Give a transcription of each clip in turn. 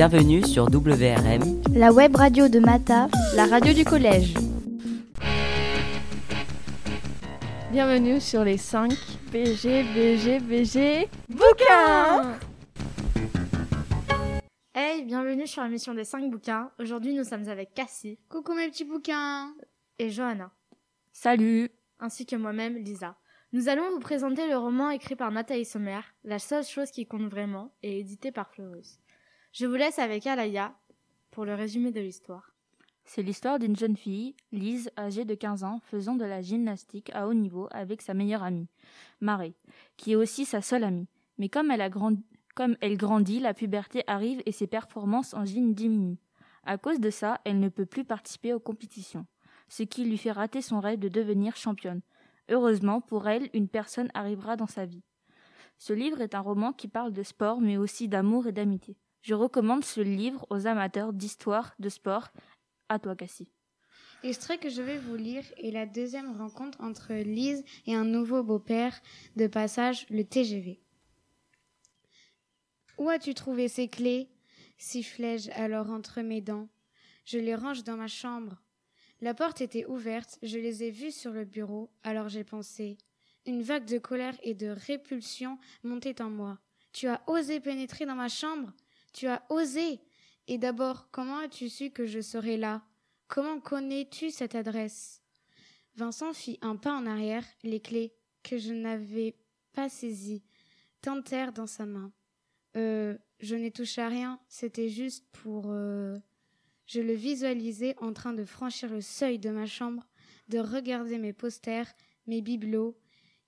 Bienvenue sur WRM, la web radio de Mata, la radio du collège. Bienvenue sur les 5 BG, BG, BG, bouquins Hey, bienvenue sur l'émission des 5 bouquins. Aujourd'hui, nous sommes avec Cassie. Coucou mes petits bouquins Et Johanna. Salut Ainsi que moi-même, Lisa. Nous allons vous présenter le roman écrit par Nathalie Sommer, La seule chose qui compte vraiment, et édité par Fleurus. Je vous laisse avec Alaya pour le résumé de l'histoire. C'est l'histoire d'une jeune fille, Lise, âgée de 15 ans, faisant de la gymnastique à haut niveau avec sa meilleure amie, Marie, qui est aussi sa seule amie. Mais comme elle, comme elle grandit, la puberté arrive et ses performances en gym diminuent. À cause de ça, elle ne peut plus participer aux compétitions, ce qui lui fait rater son rêve de devenir championne. Heureusement, pour elle, une personne arrivera dans sa vie. Ce livre est un roman qui parle de sport, mais aussi d'amour et d'amitié. Je recommande ce livre aux amateurs d'histoire, de sport. À toi, Cassie. L'extrait que je vais vous lire est la deuxième rencontre entre Lise et un nouveau beau-père de passage, le TGV. Où as-tu trouvé ces clés? sifflai-je alors entre mes dents. Je les range dans ma chambre. La porte était ouverte, je les ai vues sur le bureau, alors j'ai pensé. Une vague de colère et de répulsion montait en moi. Tu as osé pénétrer dans ma chambre? Tu as osé. Et d'abord, comment as-tu su que je serais là? Comment connais-tu cette adresse? Vincent fit un pas en arrière, les clés, que je n'avais pas saisies, tentèrent dans sa main. Euh, je n'ai touché à rien, c'était juste pour. Euh... Je le visualisais en train de franchir le seuil de ma chambre, de regarder mes posters, mes bibelots.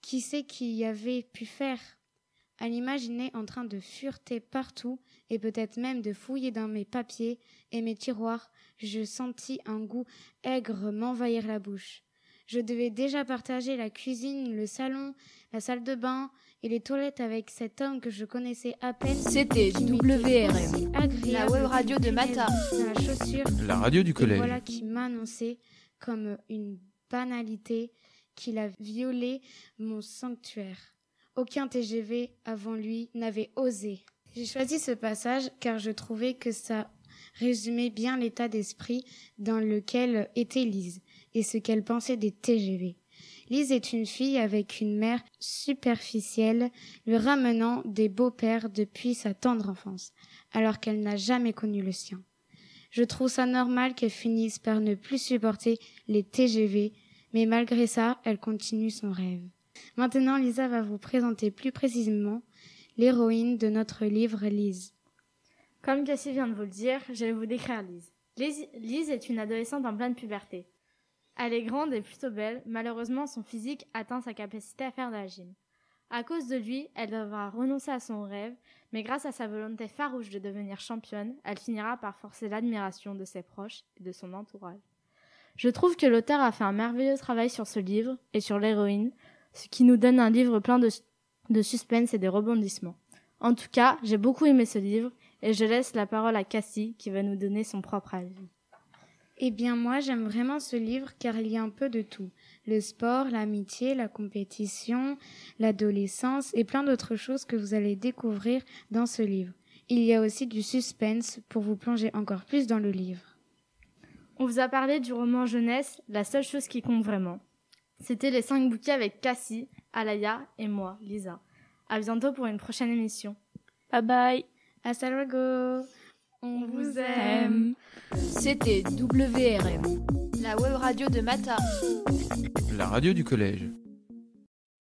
Qui sait qui y avait pu faire? À l'imaginer en train de fureter partout et peut-être même de fouiller dans mes papiers et mes tiroirs, je sentis un goût aigre m'envahir la bouche. Je devais déjà partager la cuisine, le salon, la salle de bain et les toilettes avec cet homme que je connaissais à peine. C'était WRM, la web radio de Mata. la chaussure. La radio du collège. voilà qui m'annonçait comme une banalité qu'il a violé mon sanctuaire. Aucun TGV avant lui n'avait osé. J'ai choisi ce passage car je trouvais que ça résumait bien l'état d'esprit dans lequel était Lise et ce qu'elle pensait des TGV. Lise est une fille avec une mère superficielle, lui ramenant des beaux-pères depuis sa tendre enfance, alors qu'elle n'a jamais connu le sien. Je trouve ça normal qu'elle finisse par ne plus supporter les TGV, mais malgré ça, elle continue son rêve. Maintenant, Lisa va vous présenter plus précisément l'héroïne de notre livre Lise. Comme Cassie vient de vous le dire, je vais vous décrire Lise. Lise, est une adolescente en pleine puberté. Elle est grande et plutôt belle, malheureusement son physique atteint sa capacité à faire de la gym. À cause de lui, elle devra renoncer à son rêve, mais grâce à sa volonté farouche de devenir championne, elle finira par forcer l'admiration de ses proches et de son entourage. Je trouve que l'auteur a fait un merveilleux travail sur ce livre et sur l'héroïne, ce qui nous donne un livre plein de, de suspense et de rebondissements. En tout cas, j'ai beaucoup aimé ce livre et je laisse la parole à Cassie qui va nous donner son propre avis. Eh bien moi j'aime vraiment ce livre car il y a un peu de tout. Le sport, l'amitié, la compétition, l'adolescence et plein d'autres choses que vous allez découvrir dans ce livre. Il y a aussi du suspense pour vous plonger encore plus dans le livre. On vous a parlé du roman jeunesse, la seule chose qui compte vraiment. C'était les 5 bouquets avec Cassie, Alaya et moi, Lisa. À bientôt pour une prochaine émission. Bye bye. Hasta luego. On vous aime. C'était WRM, la web radio de Mata. La radio du collège.